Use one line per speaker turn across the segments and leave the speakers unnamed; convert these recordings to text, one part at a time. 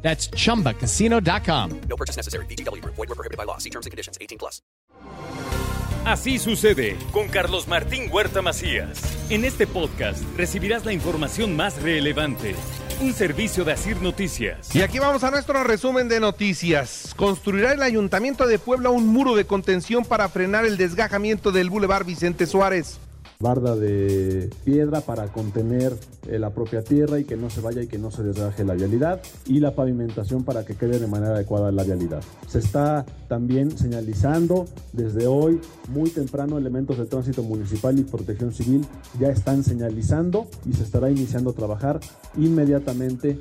That's chumbacasino.com.
No purchase necessary. BGW. Void were prohibited by law. See terms and conditions. 18 plus.
Así sucede con Carlos Martín Huerta Macías. En este podcast recibirás la información más relevante. Un servicio de Asir Noticias.
Y aquí vamos a nuestro resumen de noticias. Construirá el Ayuntamiento de Puebla un muro de contención para frenar el desgajamiento del Boulevard Vicente Suárez
barda de piedra para contener eh, la propia tierra y que no se vaya y que no se desgaje la vialidad y la pavimentación para que quede de manera adecuada la vialidad. Se está también señalizando desde hoy muy temprano elementos de tránsito municipal y protección civil ya están señalizando y se estará iniciando a trabajar inmediatamente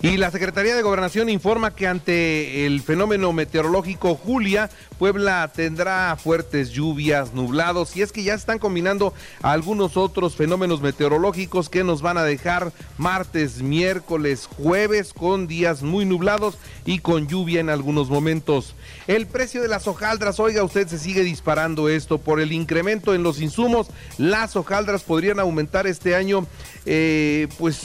y la Secretaría de Gobernación informa que ante el fenómeno meteorológico Julia, Puebla tendrá fuertes lluvias, nublados, y es que ya están combinando algunos otros fenómenos meteorológicos que nos van a dejar martes, miércoles, jueves con días muy nublados y con lluvia en algunos momentos. El precio de las hojaldras, oiga, usted se sigue disparando esto por el incremento en los insumos. Las hojaldras podrían aumentar este año, eh, pues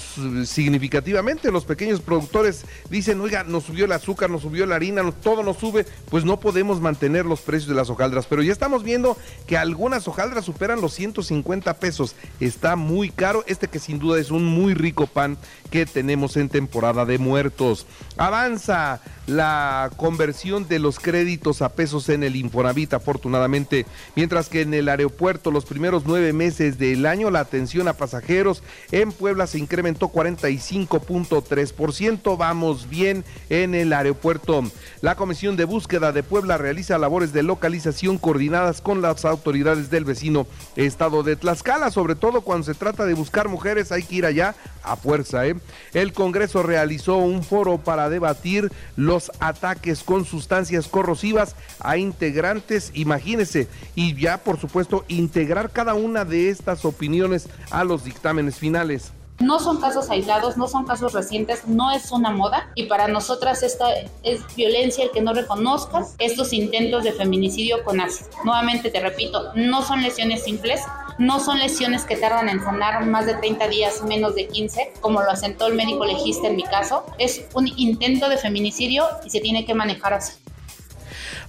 significativamente. Los pequeños productores dicen, oiga, nos subió el azúcar, nos subió la harina, todo nos sube, pues no podemos mantener los precios de las hojaldras. Pero ya estamos viendo que algunas hojaldras superan los 150 pesos. Está muy caro, este que sin duda es un muy rico pan que tenemos en temporada de muertos. Avanza la conversión de los créditos a pesos en el Infonavit, afortunadamente, mientras que en el aeropuerto los primeros nueve meses del año la atención a pasajeros en Puebla se incrementó 45.3%. Vamos bien en el aeropuerto. La Comisión de Búsqueda de Puebla realiza labores de localización coordinadas con las autoridades del vecino estado de Tlaxcala, sobre todo cuando se trata de buscar mujeres, hay que ir allá a fuerza. ¿eh? El Congreso realizó un foro para debatir los ataques con sustancias corrosivas a integrantes, imagínense, y ya por supuesto integrar cada una de estas opiniones a los dictámenes finales.
No son casos aislados, no son casos recientes, no es una moda y para nosotras esta es violencia el que no reconozcas estos intentos de feminicidio con ácido. Nuevamente te repito, no son lesiones simples, no son lesiones que tardan en sanar más de 30 días, menos de 15, como lo asentó el médico legista en mi caso. Es un intento de feminicidio y se tiene que manejar así.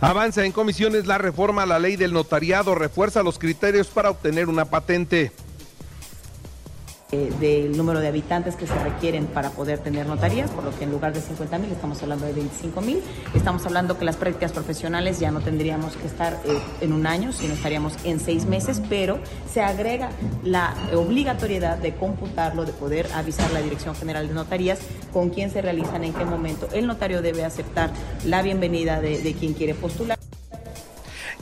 Avanza en comisiones la reforma a la ley del notariado, refuerza los criterios para obtener una patente.
Eh, del número de habitantes que se requieren para poder tener notarías, por lo que en lugar de 50 mil estamos hablando de 25 mil. Estamos hablando que las prácticas profesionales ya no tendríamos que estar eh, en un año, sino estaríamos en seis meses, pero se agrega la obligatoriedad de computarlo, de poder avisar la Dirección General de Notarías con quién se realizan, en qué momento. El notario debe aceptar la bienvenida de, de quien quiere postular.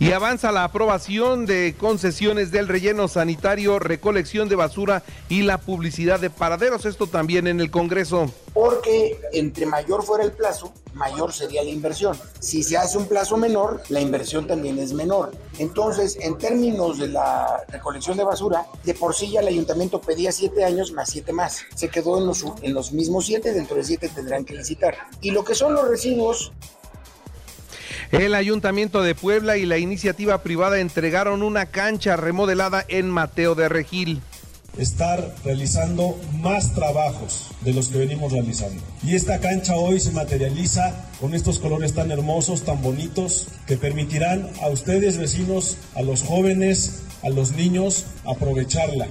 Y avanza la aprobación de concesiones del relleno sanitario, recolección de basura y la publicidad de paraderos. Esto también en el Congreso.
Porque entre mayor fuera el plazo, mayor sería la inversión. Si se hace un plazo menor, la inversión también es menor. Entonces, en términos de la recolección de basura, de por sí ya el ayuntamiento pedía siete años más siete más. Se quedó en los, en los mismos siete, dentro de siete tendrán que licitar. Y lo que son los residuos,
el Ayuntamiento de Puebla y la iniciativa privada entregaron una cancha remodelada en Mateo de Regil
estar realizando más trabajos de los que venimos realizando. Y esta cancha hoy se materializa con estos colores tan hermosos, tan bonitos, que permitirán a ustedes vecinos, a los jóvenes, a los niños, aprovecharla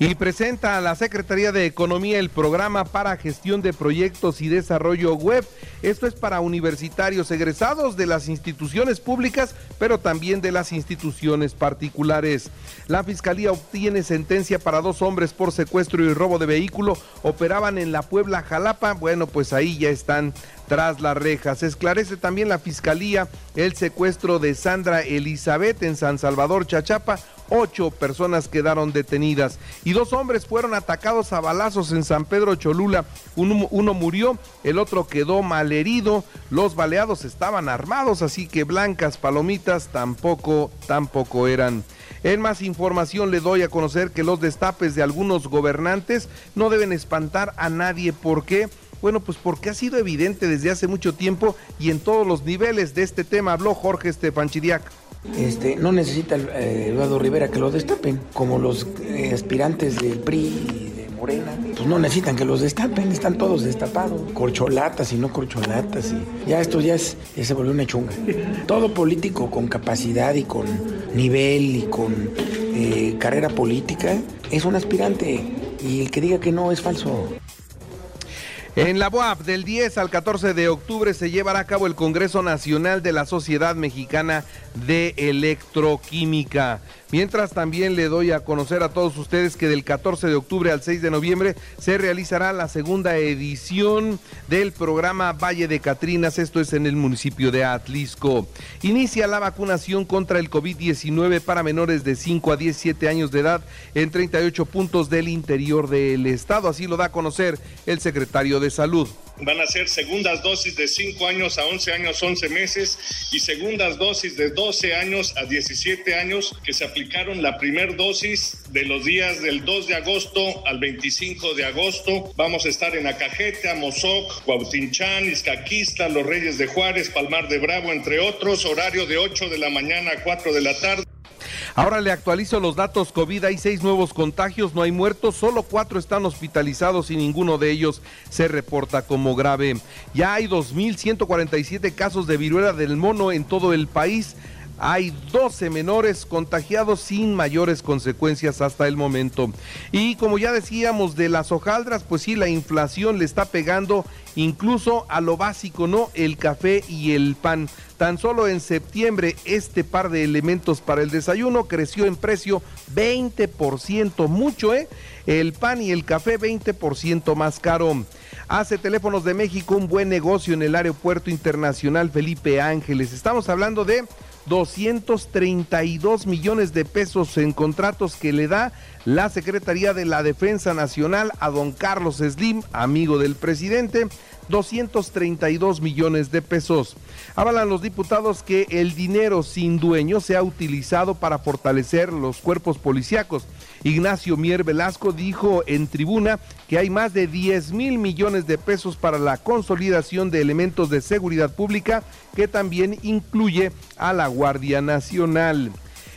y presenta a la Secretaría de Economía el programa para gestión de proyectos y desarrollo web. Esto es para universitarios egresados de las instituciones públicas, pero también de las instituciones particulares. La Fiscalía obtiene sentencia para dos hombres por secuestro y robo de vehículo. Operaban en la Puebla Jalapa. Bueno, pues ahí ya están tras las rejas. Esclarece también la Fiscalía el secuestro de Sandra Elizabeth en San Salvador, Chachapa Ocho personas quedaron detenidas y dos hombres fueron atacados a balazos en San Pedro Cholula. Uno, murió, el otro quedó malherido. Los baleados estaban armados, así que blancas palomitas tampoco, tampoco eran. En más información le doy a conocer que los destapes de algunos gobernantes no deben espantar a nadie. ¿Por qué? Bueno, pues porque ha sido evidente desde hace mucho tiempo y en todos los niveles de este tema habló Jorge Estefanchidiac.
Este, no necesita eh, Eduardo Rivera que lo destapen, como los eh, aspirantes del PRI y de Morena, pues no necesitan que los destapen, están todos destapados, corcholatas y no corcholatas, y ya esto ya, se volvió una chunga. Todo político con capacidad y con nivel y con eh, carrera política es un aspirante, y el que diga que no es falso.
En la UAP, del 10 al 14 de octubre, se llevará a cabo el Congreso Nacional de la Sociedad Mexicana de Electroquímica. Mientras también le doy a conocer a todos ustedes que del 14 de octubre al 6 de noviembre se realizará la segunda edición del programa Valle de Catrinas, esto es en el municipio de Atlisco. Inicia la vacunación contra el COVID-19 para menores de 5 a 17 años de edad en 38 puntos del interior del estado, así lo da a conocer el secretario de Salud
van a ser segundas dosis de 5 años a 11 años, 11 meses y segundas dosis de 12 años a 17 años que se aplicaron la primer dosis de los días del 2 de agosto al 25 de agosto. Vamos a estar en Acajete, Amozoc, Cuautinchán, Izcaquista, Los Reyes de Juárez, Palmar de Bravo, entre otros, horario de 8 de la mañana a 4 de la tarde.
Ahora le actualizo los datos COVID. Hay seis nuevos contagios, no hay muertos, solo cuatro están hospitalizados y ninguno de ellos se reporta como grave. Ya hay 2.147 casos de viruela del mono en todo el país. Hay 12 menores contagiados sin mayores consecuencias hasta el momento. Y como ya decíamos de las hojaldras, pues sí, la inflación le está pegando incluso a lo básico, ¿no? El café y el pan. Tan solo en septiembre este par de elementos para el desayuno creció en precio 20%, mucho, ¿eh? El pan y el café 20% más caro. Hace Teléfonos de México un buen negocio en el Aeropuerto Internacional Felipe Ángeles. Estamos hablando de 232 millones de pesos en contratos que le da la Secretaría de la Defensa Nacional a don Carlos Slim, amigo del presidente. 232 millones de pesos. Hablan los diputados que el dinero sin dueño se ha utilizado para fortalecer los cuerpos policíacos. Ignacio Mier Velasco dijo en tribuna que hay más de 10 mil millones de pesos para la consolidación de elementos de seguridad pública que también incluye a la Guardia Nacional.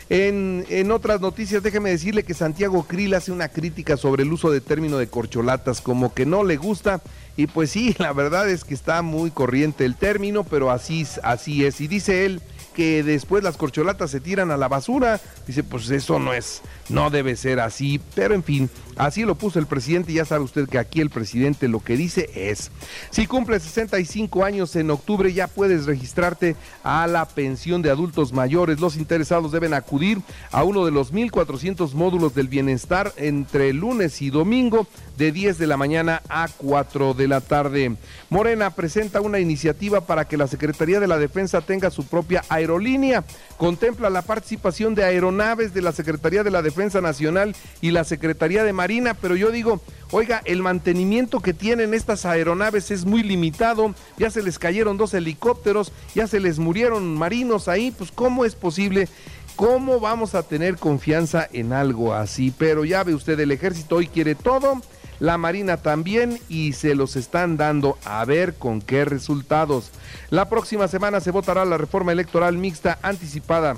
En, en, otras noticias, déjeme decirle que Santiago Krill hace una crítica sobre el uso de término de corcholatas, como que no le gusta. Y pues sí, la verdad es que está muy corriente el término, pero así, así es. Y dice él que después las corcholatas se tiran a la basura. Dice, pues eso no es, no debe ser así. Pero en fin, así lo puso el presidente. Ya sabe usted que aquí el presidente lo que dice es, si cumple 65 años en octubre ya puedes registrarte a la pensión de adultos mayores. Los interesados deben acudir a uno de los 1.400 módulos del bienestar entre lunes y domingo de 10 de la mañana a 4 de la tarde. Morena presenta una iniciativa para que la Secretaría de la Defensa tenga su propia aerolínea. Contempla la participación de aeronaves de la Secretaría de la Defensa Nacional y la Secretaría de Marina, pero yo digo, oiga, el mantenimiento que tienen estas aeronaves es muy limitado, ya se les cayeron dos helicópteros, ya se les murieron marinos ahí, pues ¿cómo es posible? ¿Cómo vamos a tener confianza en algo así? Pero ya ve usted, el ejército hoy quiere todo la Marina también y se los están dando a ver con qué resultados. La próxima semana se votará la reforma electoral mixta anticipada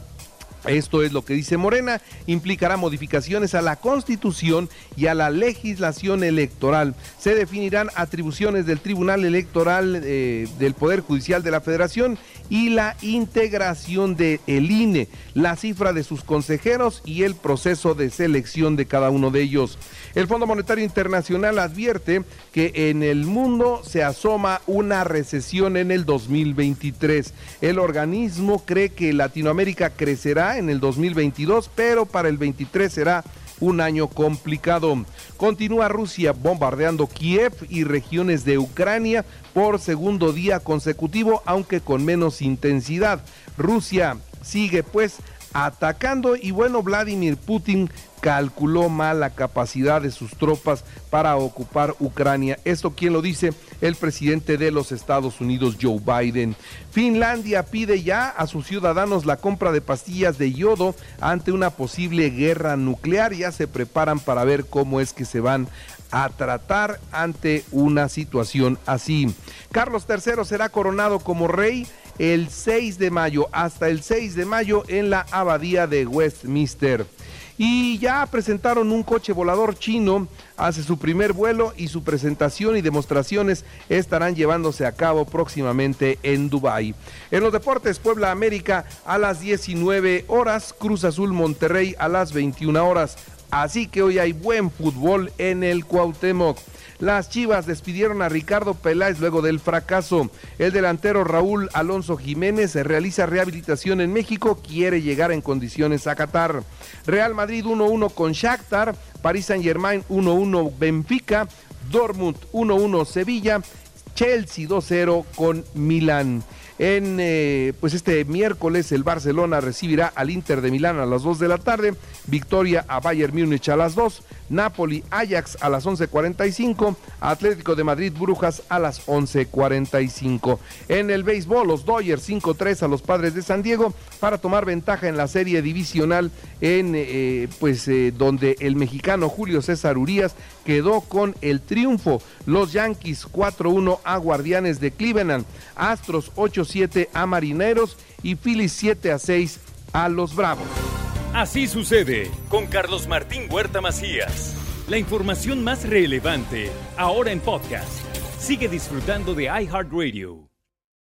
esto es lo que dice Morena, implicará modificaciones a la constitución y a la legislación electoral. Se definirán atribuciones del Tribunal Electoral eh, del Poder Judicial de la Federación y la integración del el INE, la cifra de sus consejeros y el proceso de selección de cada uno de ellos. El Fondo Monetario Internacional advierte que en el mundo se asoma una recesión en el 2023. El organismo cree que Latinoamérica crecerá en el 2022, pero para el 23 será un año complicado. Continúa Rusia bombardeando Kiev y regiones de Ucrania por segundo día consecutivo, aunque con menos intensidad. Rusia sigue pues atacando y bueno, Vladimir Putin calculó mal la capacidad de sus tropas para ocupar Ucrania. Esto quién lo dice? El presidente de los Estados Unidos, Joe Biden. Finlandia pide ya a sus ciudadanos la compra de pastillas de yodo ante una posible guerra nuclear. Ya se preparan para ver cómo es que se van a tratar ante una situación así. Carlos III será coronado como rey el 6 de mayo, hasta el 6 de mayo en la abadía de Westminster. Y ya presentaron un coche volador chino, hace su primer vuelo y su presentación y demostraciones estarán llevándose a cabo próximamente en Dubái. En los deportes, Puebla América a las 19 horas, Cruz Azul Monterrey a las 21 horas. Así que hoy hay buen fútbol en el Cuauhtémoc. Las Chivas despidieron a Ricardo Peláez luego del fracaso. El delantero Raúl Alonso Jiménez realiza rehabilitación en México, quiere llegar en condiciones a Qatar. Real Madrid 1-1 con Shakhtar, París Saint-Germain 1-1 Benfica, Dortmund 1-1 Sevilla, Chelsea 2-0 con Milán. En eh, pues este miércoles el Barcelona recibirá al Inter de Milán a las 2 de la tarde, victoria a Bayern Múnich a las 2, Napoli Ajax a las 11:45, Atlético de Madrid Brujas a las 11:45. En el béisbol los Dodgers 5-3 a los Padres de San Diego para tomar ventaja en la serie divisional en eh, pues eh, donde el mexicano Julio César Urías quedó con el triunfo. Los Yankees 4-1 a Guardianes de Cleveland, Astros 8-7 a Marineros y Phillies 7 a 6 a los Bravos.
Así sucede con Carlos Martín Huerta Macías. La información más relevante ahora en podcast. Sigue disfrutando de iHeartRadio.